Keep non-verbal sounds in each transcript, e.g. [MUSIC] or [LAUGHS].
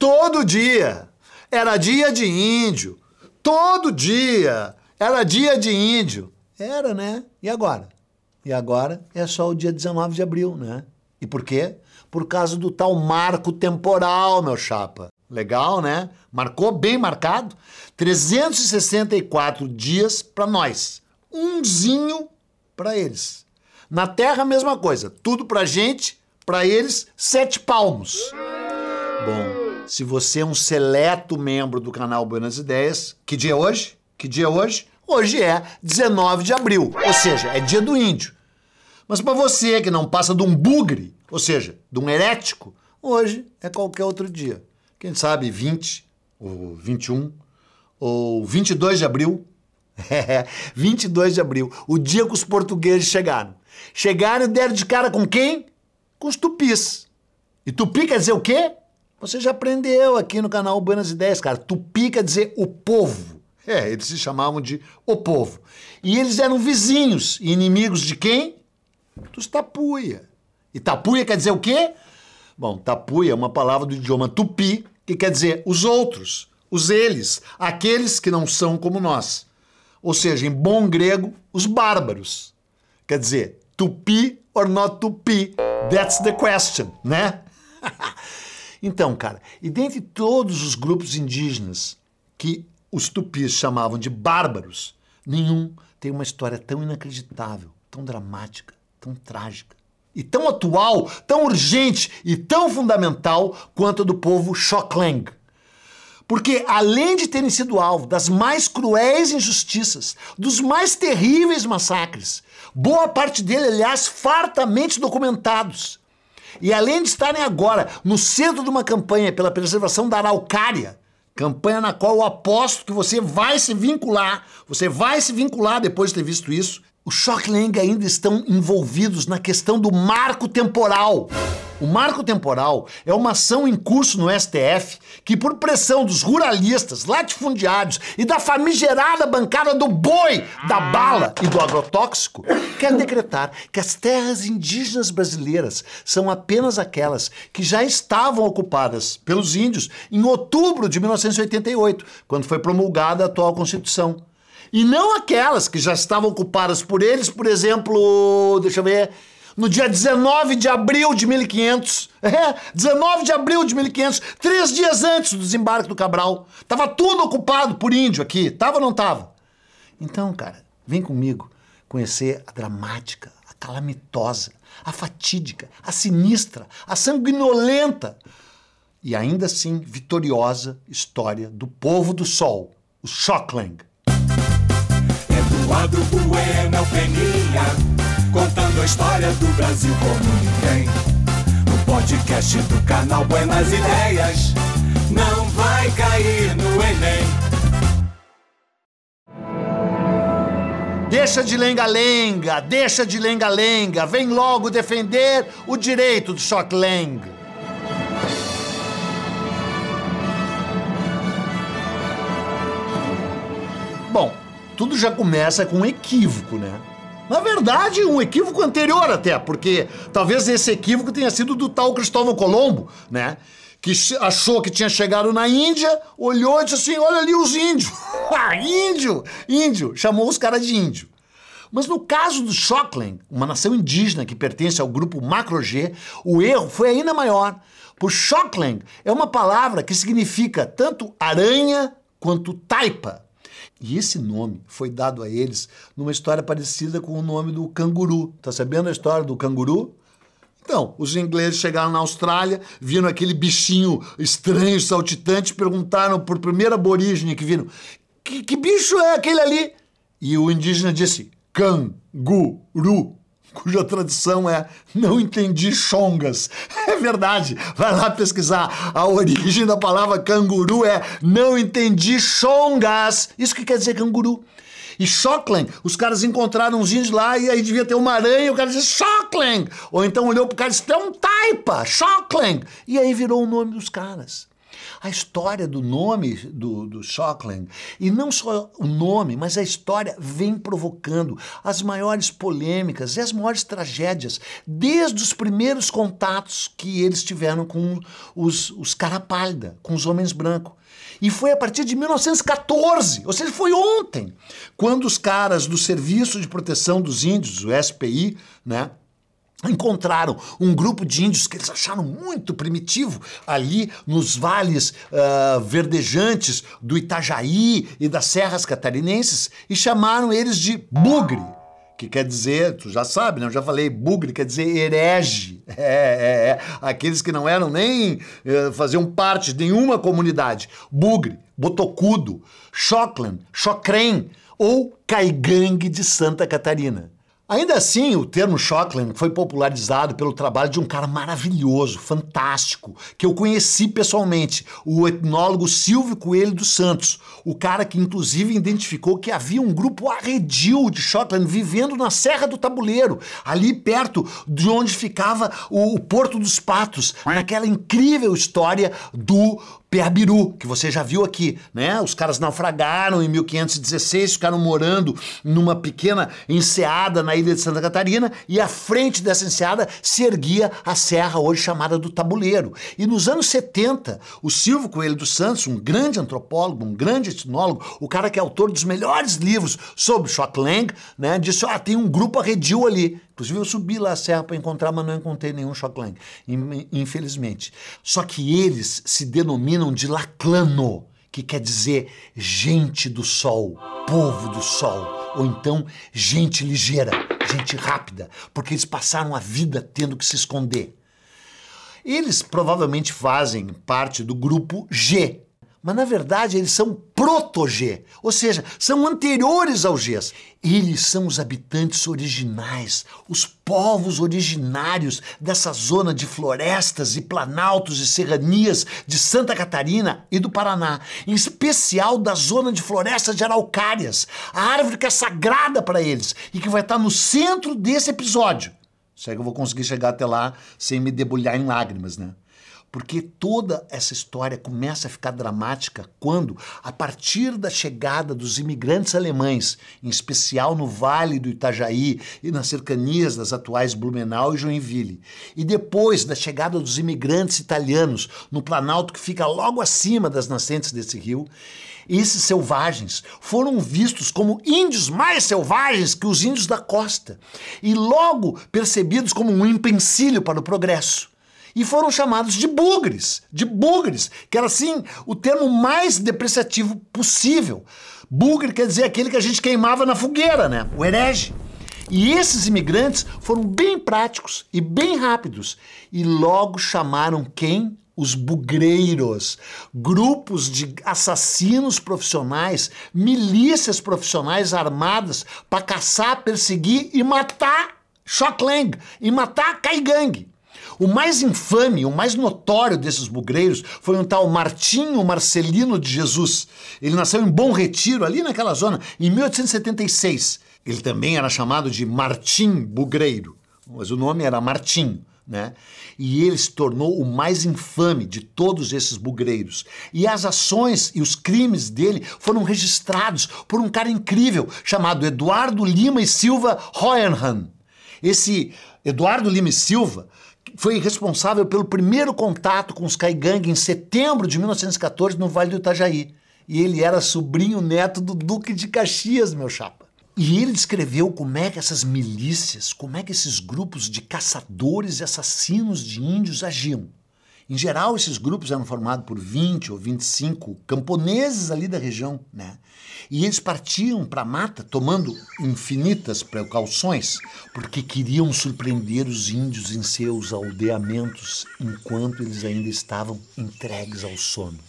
Todo dia. Era dia de índio. Todo dia. Era dia de índio. Era, né? E agora? E agora é só o dia 19 de abril, né? E por quê? Por causa do tal marco temporal, meu chapa. Legal, né? Marcou bem marcado. 364 dias para nós. Umzinho para eles. Na Terra, mesma coisa. Tudo pra gente, para eles, sete palmos. Bom, se você é um seleto membro do canal Buenas Ideias, que dia é hoje? Que dia é hoje? Hoje é 19 de abril, ou seja, é dia do índio. Mas para você que não passa de um bugre, ou seja, de um herético, hoje é qualquer outro dia. Quem sabe 20, ou 21, ou 22 de abril. [LAUGHS] É, 22 de abril, o dia que os portugueses chegaram. Chegaram e deram de cara com quem? Com os tupis. E tupi quer dizer o quê? Você já aprendeu aqui no canal Buenas Ideias, cara. Tupi quer dizer o povo. É, eles se chamavam de o povo. E eles eram vizinhos e inimigos de quem? Dos tapuia. E tapuia quer dizer o quê? Bom, tapuia é uma palavra do idioma tupi que quer dizer os outros, os eles, aqueles que não são como nós. Ou seja, em bom grego, os bárbaros. Quer dizer, tupi or not tupi? That's the question, né? [LAUGHS] então, cara, e dentre todos os grupos indígenas que os tupis chamavam de bárbaros, nenhum tem uma história tão inacreditável, tão dramática, tão trágica, e tão atual, tão urgente e tão fundamental quanto a do povo Xokleng. Porque, além de terem sido alvo das mais cruéis injustiças, dos mais terríveis massacres, boa parte dele, aliás, fartamente documentados, e além de estarem agora no centro de uma campanha pela preservação da araucária, Campanha na qual eu aposto que você vai se vincular, você vai se vincular depois de ter visto isso. Os Shocklang ainda estão envolvidos na questão do marco temporal. O marco temporal é uma ação em curso no STF que, por pressão dos ruralistas, latifundiários e da famigerada bancada do boi, da bala e do agrotóxico, quer decretar que as terras indígenas brasileiras são apenas aquelas que já estavam ocupadas pelos índios em outubro de 1988, quando foi promulgada a atual Constituição. E não aquelas que já estavam ocupadas por eles, por exemplo, deixa eu ver, no dia 19 de abril de 1500. [LAUGHS] É, 19 de abril de 1500, três dias antes do desembarque do Cabral. Tava tudo ocupado por índio aqui, tava ou não tava? Então, cara, vem comigo conhecer a dramática, a calamitosa, a fatídica, a sinistra, a sanguinolenta e ainda assim vitoriosa história do povo do sol, os Shocklang. Eduardo Peninha contando a história do Brasil como ninguém. No podcast do canal Buenas Ideias, não vai cair no Enem. Deixa de lenga-lenga, deixa de lenga-lenga, vem logo defender o direito do Shocklang. Bom, tudo já começa com um equívoco, né? Na verdade, um equívoco anterior até, porque talvez esse equívoco tenha sido do tal Cristóvão Colombo, né? Que achou que tinha chegado na Índia, olhou e disse assim: olha ali os índios. [LAUGHS] ah, índio! Índio! Chamou os caras de índio. Mas no caso do Shockland, uma nação indígena que pertence ao grupo Macro-G, o erro foi ainda maior. Por Shockland é uma palavra que significa tanto aranha quanto taipa. E esse nome foi dado a eles numa história parecida com o nome do canguru. Tá sabendo a história do canguru? Então, os ingleses chegaram na Austrália, viram aquele bichinho estranho, saltitante, perguntaram por primeiro aborígene que viram: que, que bicho é aquele ali? E o indígena disse: canguru cuja tradução é não entendi chongas. [LAUGHS] É verdade, vai lá pesquisar. A origem da palavra canguru é não entendi chongas. Isso que quer dizer canguru. E Shockland, os caras encontraram uns índios lá e aí devia ter uma aranha o cara disse Shockland. Ou então olhou pro cara e disse, é um taipa, Shockland. E aí virou o nome dos caras. A história do nome do, do Shockland, e não só o nome, mas a história vem provocando as maiores polêmicas e as maiores tragédias, desde os primeiros contatos que eles tiveram com os, os cara pálida, com os homens brancos. E foi a partir de 1914, ou seja, foi ontem, quando os caras do Serviço de Proteção dos Índios, o SPI, né, encontraram um grupo de índios que eles acharam muito primitivo ali nos vales uh, verdejantes do Itajaí e das serras catarinenses e chamaram eles de bugre que quer dizer, tu já sabe, né? Eu já falei, bugre quer dizer herege. [LAUGHS] É, é, é. Aqueles que não eram nem uh, faziam parte de nenhuma comunidade. Bugre, botocudo, Choclan, Chocrem ou Caigangue de Santa Catarina. Ainda assim, o termo Shockland foi popularizado pelo trabalho de um cara maravilhoso, fantástico, que eu conheci pessoalmente, o etnólogo Silvio Coelho dos Santos, o cara que inclusive identificou que havia um grupo arredio de Shockland vivendo na Serra do Tabuleiro, ali perto de onde ficava o, Porto dos Patos, naquela incrível história do Peabiru, que você já viu aqui, né? Os caras naufragaram em 1516, ficaram morando numa pequena enseada na ilha de Santa Catarina e à frente dessa enseada se erguia a serra hoje chamada do Tabuleiro. E nos anos 70, o Silvio Coelho dos Santos, um grande antropólogo, um grande etnólogo, o cara que é autor dos melhores livros sobre Shocklang, né? Disse: "Ah, tem um grupo arredio ali". Inclusive eu subi lá a serra para encontrar, mas não encontrei nenhum Shocklang, infelizmente. Só que eles se denominam de Laclano, que quer dizer gente do sol, povo do sol, ou então gente ligeira, gente rápida, porque eles passaram a vida tendo que se esconder. Eles provavelmente fazem parte do grupo G, mas na verdade eles são proto-G, ou seja, são anteriores ao Gs. Eles são os habitantes originais, os povos originários dessa zona de florestas e planaltos e serranias de Santa Catarina e do Paraná, em especial da zona de florestas de araucárias, a árvore que é sagrada para eles e que vai estar no centro desse episódio. Será que eu vou conseguir chegar até lá sem me debulhar em lágrimas, né? Porque toda essa história começa a ficar dramática quando, a partir da chegada dos imigrantes alemães, em especial no Vale do Itajaí e nas cercanias das atuais Blumenau e Joinville, e depois da chegada dos imigrantes italianos no Planalto que fica logo acima das nascentes desse rio, esses selvagens foram vistos como índios mais selvagens que os índios da costa e logo percebidos como um empecilho para o progresso e foram chamados de bugres, de bugres, que era assim o termo mais depreciativo possível. Bugre quer dizer aquele que a gente queimava na fogueira, né? O herege. E esses imigrantes foram bem práticos e bem rápidos e logo chamaram quem? Os bugreiros, grupos de assassinos profissionais, milícias profissionais armadas para caçar, perseguir e matar Shocklang, e matar Caigangue. O mais infame, o mais notório desses bugreiros foi um tal Martinho Marcelino de Jesus. Ele nasceu em Bom Retiro, ali naquela zona, em 1876. Ele também era chamado de Martim Bugreiro, mas o nome era Martim. Né? E ele se tornou o mais infame de todos esses bugreiros. E as ações e os crimes dele foram registrados por um cara incrível chamado Eduardo Lima e Silva Hoyenhan. Esse Eduardo Lima e Silva foi responsável pelo primeiro contato com os Caigangue em setembro de 1914 no Vale do Itajaí. E ele era sobrinho neto do Duque de Caxias, meu chapa. E ele descreveu como é que essas milícias, como é que esses grupos de caçadores e assassinos de índios agiam. Em geral, esses grupos eram formados por 20 ou 25 camponeses ali da região, né? E eles partiam para a mata tomando infinitas precauções, porque queriam surpreender os índios em seus aldeamentos enquanto eles ainda estavam entregues ao sono.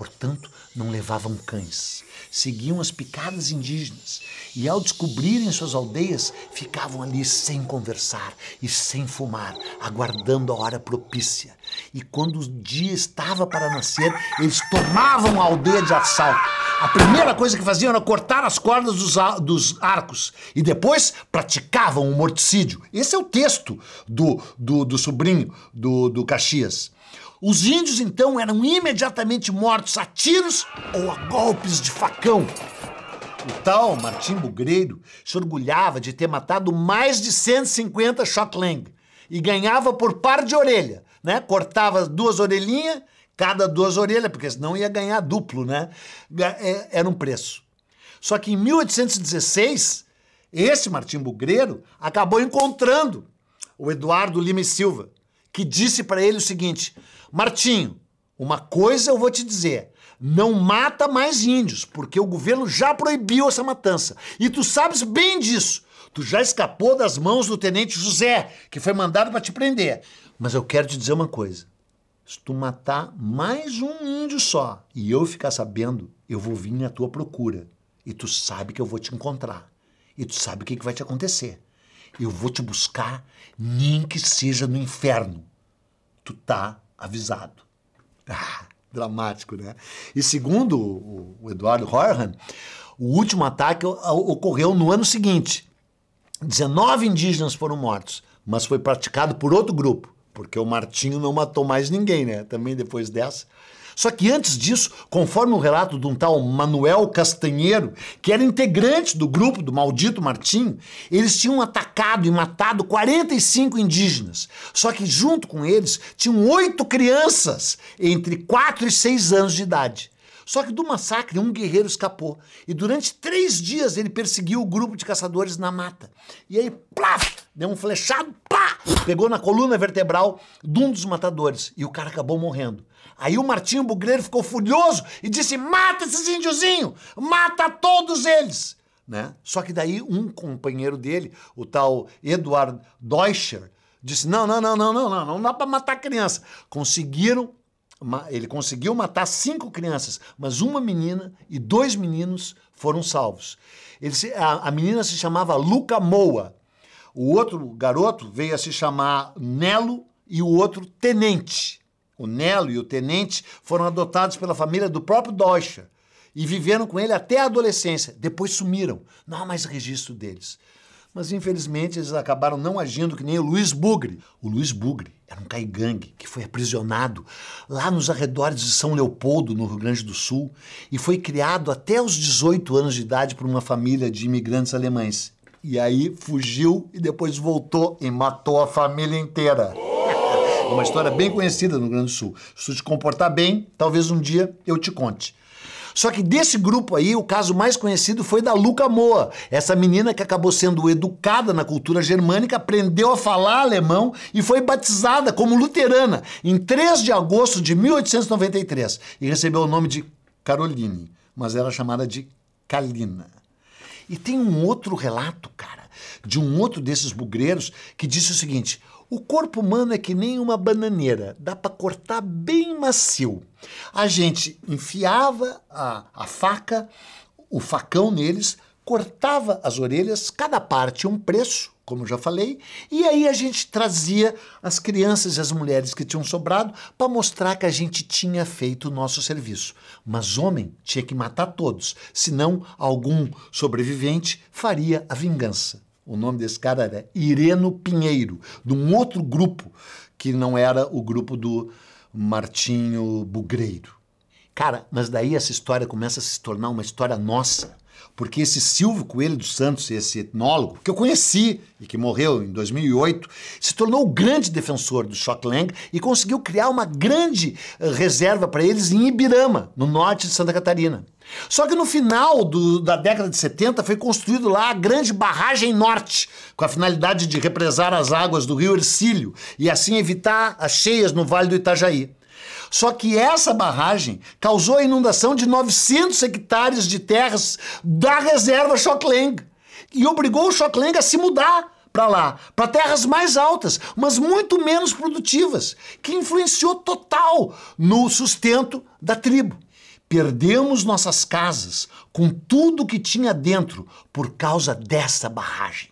Portanto, não levavam cães. Seguiam as picadas indígenas e, ao descobrirem suas aldeias, ficavam ali sem conversar e sem fumar, aguardando a hora propícia. E quando o dia estava para nascer, eles tomavam a aldeia de assalto. A primeira coisa que faziam era cortar as cordas dos, dos arcos e depois praticavam o morticídio. Esse é o texto do, do, do sobrinho do, do Caxias. Os índios então eram imediatamente mortos a tiros ou a golpes de facão. O tal Martim Bugreiro se orgulhava de ter matado mais de 150 Xokleng e ganhava por par de orelha, né? Cortava duas orelhinhas, cada duas orelhas, porque senão ia ganhar duplo, né? É, era um preço. Só que em 1816, esse Martim Bugreiro acabou encontrando o Eduardo Lima e Silva, que disse para ele o seguinte: Martinho, uma coisa eu vou te dizer. Não mata mais índios, porque o governo já proibiu essa matança. E tu sabes bem disso. Tu já escapou das mãos do tenente José, que foi mandado para te prender. Mas eu quero te dizer uma coisa. Se tu matar mais um índio só e eu ficar sabendo, eu vou vir na tua procura. E tu sabe que eu vou te encontrar. E tu sabe o que, que vai te acontecer. Eu vou te buscar, nem que seja no inferno. Tu tá avisado. [LAUGHS] Ah, dramático, né? E segundo o Eduardo Horhan, o último ataque ocorreu no ano seguinte. 19 indígenas foram mortos, mas foi praticado por outro grupo, porque o Martinho não matou mais ninguém, né? Também depois dessa. Só que antes disso, conforme o relato de um tal Manuel Castanheiro, que era integrante do grupo do maldito Martinho, eles tinham atacado e matado 45 indígenas. Só que junto com eles tinham oito crianças entre 4 e 6 anos de idade. Só que do massacre, um guerreiro escapou. E durante três dias ele perseguiu o grupo de caçadores na mata. E aí, plaf, deu um flechado, pá, pegou na coluna vertebral de um dos matadores. E o cara acabou morrendo. Aí o Martinho Bugreiro ficou furioso e disse: mata esses índiozinhos! Mata todos eles! Né? Só que daí um companheiro dele, o tal Eduard Deutscher, disse: não, não, não, não, não, não, não dá para matar criança. Conseguiram ele conseguiu matar cinco crianças, mas uma menina e dois meninos foram salvos. Ele, a, a, menina se chamava Luca Moa. O outro garoto veio a se chamar Nelo e o outro Tenente. O Nelo e o Tenente foram adotados pela família do próprio Deutscher e viveram com ele até a adolescência. Depois sumiram. Não há mais registro deles. Mas infelizmente eles acabaram não agindo que nem o Luiz Bugre. O Luiz Bugre era um caigangue que foi aprisionado lá nos arredores de São Leopoldo, no Rio Grande do Sul, e foi criado até os 18 anos de idade por uma família de imigrantes alemães. E aí fugiu e depois voltou e matou a família inteira. É [LAUGHS] uma história bem conhecida no Rio Grande do Sul. Se tu te comportar bem, talvez um dia eu te conte. Só que desse grupo aí, o caso mais conhecido foi da Luca Moa, essa menina que acabou sendo educada na cultura germânica, aprendeu a falar alemão e foi batizada como luterana em 3 de agosto de 1893 e recebeu o nome de Caroline, mas era chamada de Kalina. E tem um outro relato, cara, de um outro desses bugreiros que disse o seguinte: o corpo humano é que nem uma bananeira, dá para cortar bem macio. A gente enfiava a, a faca, o facão neles, cortava as orelhas, cada parte um preço, como já falei, e aí a gente trazia as crianças e as mulheres que tinham sobrado para mostrar que a gente tinha feito o nosso serviço. Mas homem tinha que matar todos, senão algum sobrevivente faria a vingança. O nome desse cara era Ireno Pinheiro, de um outro grupo que não era o grupo do Martinho Bugreiro. Cara, mas daí essa história começa a se tornar uma história nossa. Porque esse Silvio Coelho dos Santos, esse etnólogo, que eu conheci e que morreu em 2008, se tornou o grande defensor do Lang e conseguiu criar uma grande eh, reserva para eles em Ibirama, no norte de Santa Catarina. Só que no final do, da década de 70 foi construído lá a Grande Barragem Norte, com a finalidade de represar as águas do rio Ercílio e assim evitar as cheias no Vale do Itajaí. Só que essa barragem causou a inundação de 900 hectares de terras da reserva Chocleng e obrigou o Chocleng a se mudar para lá, para terras mais altas, mas muito menos produtivas, que influenciou total no sustento da tribo. Perdemos nossas casas com tudo que tinha dentro por causa dessa barragem.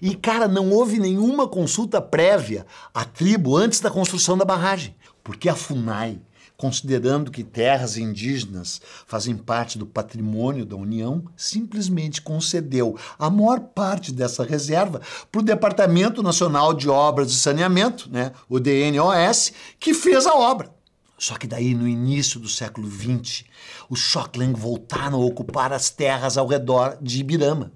E, cara, não houve nenhuma consulta prévia à tribo antes da construção da barragem. Porque a FUNAI, considerando que terras indígenas fazem parte do patrimônio da União, simplesmente concedeu a maior parte dessa reserva para o Departamento Nacional de Obras de Saneamento, né, o DNOS, que fez a obra. Só que daí, no início do século XX, os Shockland voltaram a ocupar as terras ao redor de Ibirama.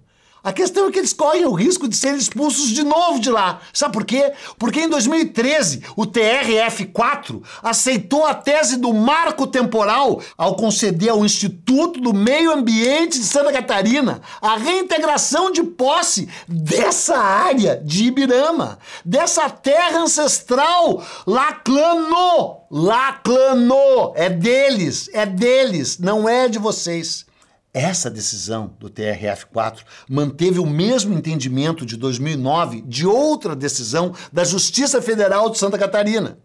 A questão é que eles correm o risco de serem expulsos de novo de lá. Sabe por quê? Porque em 2013 o TRF4 aceitou a tese do marco temporal ao conceder ao Instituto do Meio Ambiente de Santa Catarina a reintegração de posse dessa área de Ibirama, dessa terra ancestral Laclano. Laclano! É deles, é deles, não é de vocês. Essa decisão do TRF4 manteve o mesmo entendimento de 2009 de outra decisão da Justiça Federal de Santa Catarina.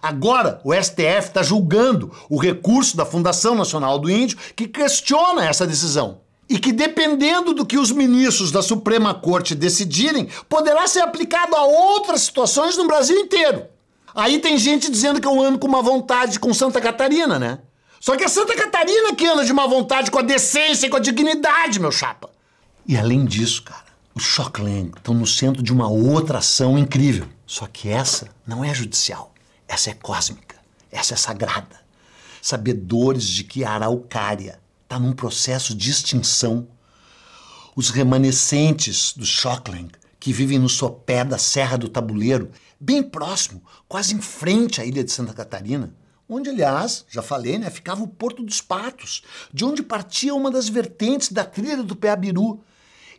Agora, o STF está julgando o recurso da Fundação Nacional do Índio que questiona essa decisão. E que, dependendo do que os ministros da Suprema Corte decidirem, poderá ser aplicado a outras situações no Brasil inteiro. Aí tem gente dizendo que eu ando com uma vontade com Santa Catarina, né? Só que é Santa Catarina que anda de má vontade com a decência e com a dignidade, meu chapa. E além disso, cara, os Shockland estão no centro de uma outra ação incrível. Só que essa não é judicial. Essa é cósmica. Essa é sagrada. Sabedores de que a araucária está num processo de extinção. Os remanescentes dos Shockland, que vivem no sopé da Serra do Tabuleiro, bem próximo, quase em frente à ilha de Santa Catarina, onde, aliás, já falei, né, ficava o Porto dos Patos, de onde partia uma das vertentes da trilha do Peabiru.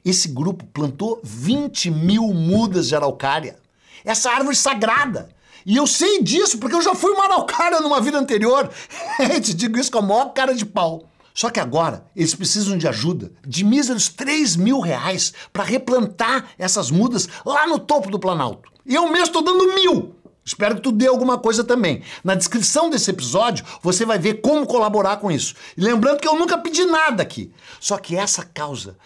Esse grupo plantou 20 mil mudas de araucária. Essa árvore sagrada. E eu sei disso porque eu já fui uma araucária numa vida anterior. [LAUGHS] Te digo isso com a maior cara de pau. Só que agora eles precisam de ajuda de míseros 3 mil reais para replantar essas mudas lá no topo do Planalto. E eu mesmo estou dando mil. Espero que tu dê alguma coisa também. Na descrição desse episódio, você vai ver como colaborar com isso. E lembrando que eu nunca pedi nada aqui. Só que essa causa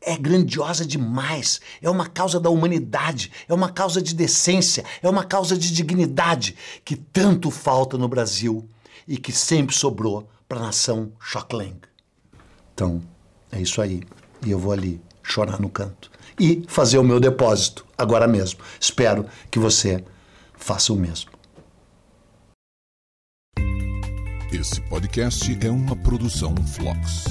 é grandiosa demais. É uma causa da humanidade, é uma causa de decência, é uma causa de dignidade que tanto falta no Brasil e que sempre sobrou para a nação Shocklang. Então, é isso aí. E eu vou ali chorar no canto e fazer o meu depósito agora mesmo. Espero que você faça o mesmo. Esse podcast é uma produção Flux.